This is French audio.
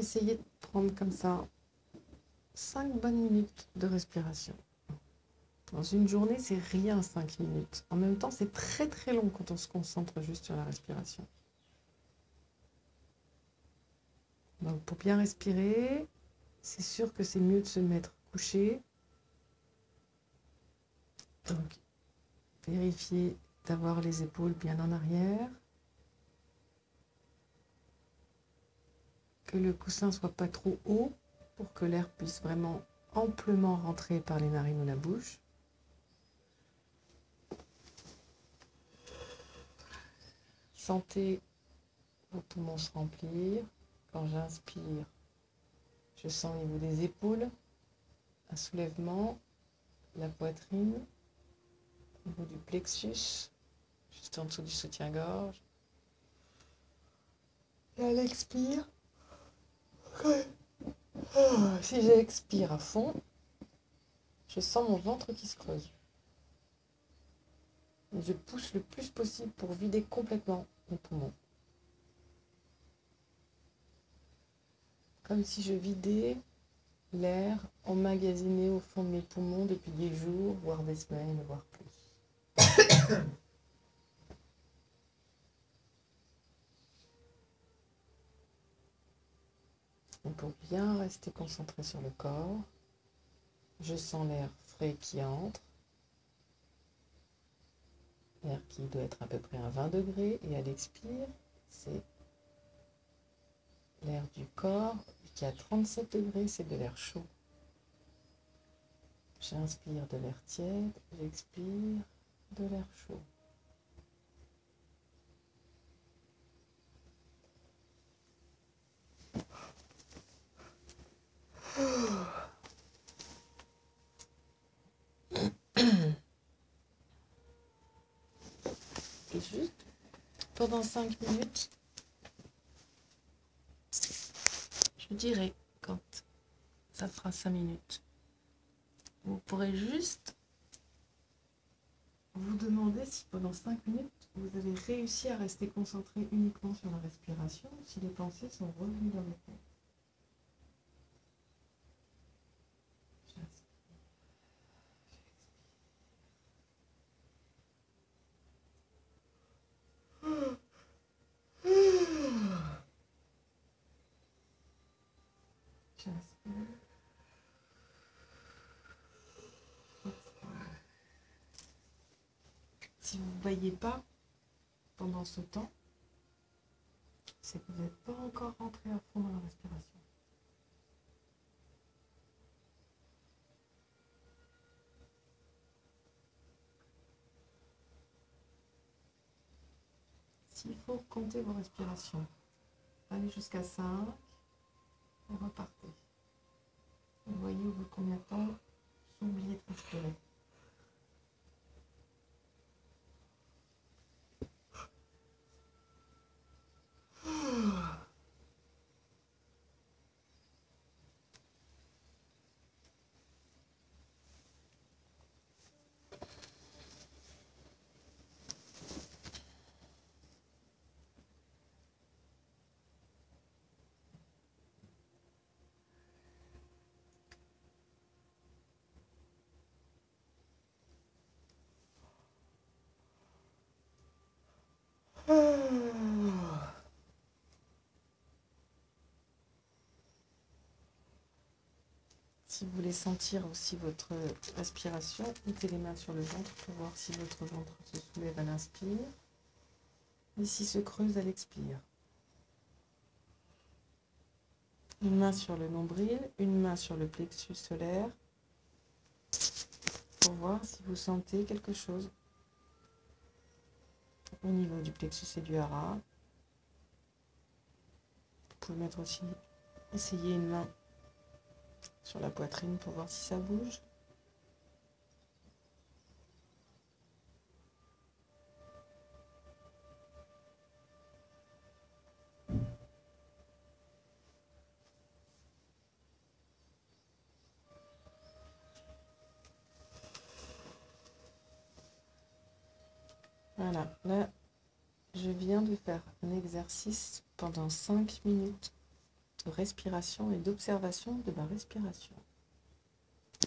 essayez de prendre comme ça 5 bonnes minutes de respiration. Dans une journée, c'est rien 5 minutes. En même temps, c'est très très long quand on se concentre juste sur la respiration. Donc pour bien respirer, c'est sûr que c'est mieux de se mettre couché. Donc vérifiez d'avoir les épaules bien en arrière. Le coussin soit pas trop haut pour que l'air puisse vraiment amplement rentrer par les narines ou la bouche. Sentez vos poumons se remplir. Quand j'inspire, je sens au niveau des épaules un soulèvement, la poitrine, au niveau du plexus, juste en dessous du soutien-gorge. Et à l'expire, si j'expire à fond, je sens mon ventre qui se creuse. je pousse le plus possible pour vider complètement mes poumons. comme si je vidais l'air emmagasiné au fond de mes poumons depuis des jours, voire des semaines, voire plus. pour bien rester concentré sur le corps, je sens l'air frais qui entre, l'air qui doit être à peu près à 20 degrés, et à l'expire, c'est l'air du corps qui à 37 degrés, c'est de l'air chaud. J'inspire de l'air tiède, j'expire de l'air chaud. Juste pendant 5 minutes, je dirais quand ça fera 5 minutes. Vous pourrez juste vous demander si pendant 5 minutes, vous avez réussi à rester concentré uniquement sur la respiration, si les pensées sont revenues dans le Si vous ne voyez pas pendant ce temps, c'est que vous n'êtes pas encore rentré à fond dans la respiration. S'il faut compter vos respirations, allez jusqu'à 5 repartez. Vous voyez au bout de combien de temps vous oubliez de respirer. Si vous voulez sentir aussi votre respiration, mettez les mains sur le ventre pour voir si votre ventre se soulève à l'inspire et si se creuse à l'expire. Une main sur le nombril, une main sur le plexus solaire pour voir si vous sentez quelque chose au niveau du plexus et du hara. Vous pouvez mettre aussi, essayer une main sur la poitrine pour voir si ça bouge. Voilà, là, je viens de faire un exercice pendant 5 minutes respiration et d'observation de ma respiration.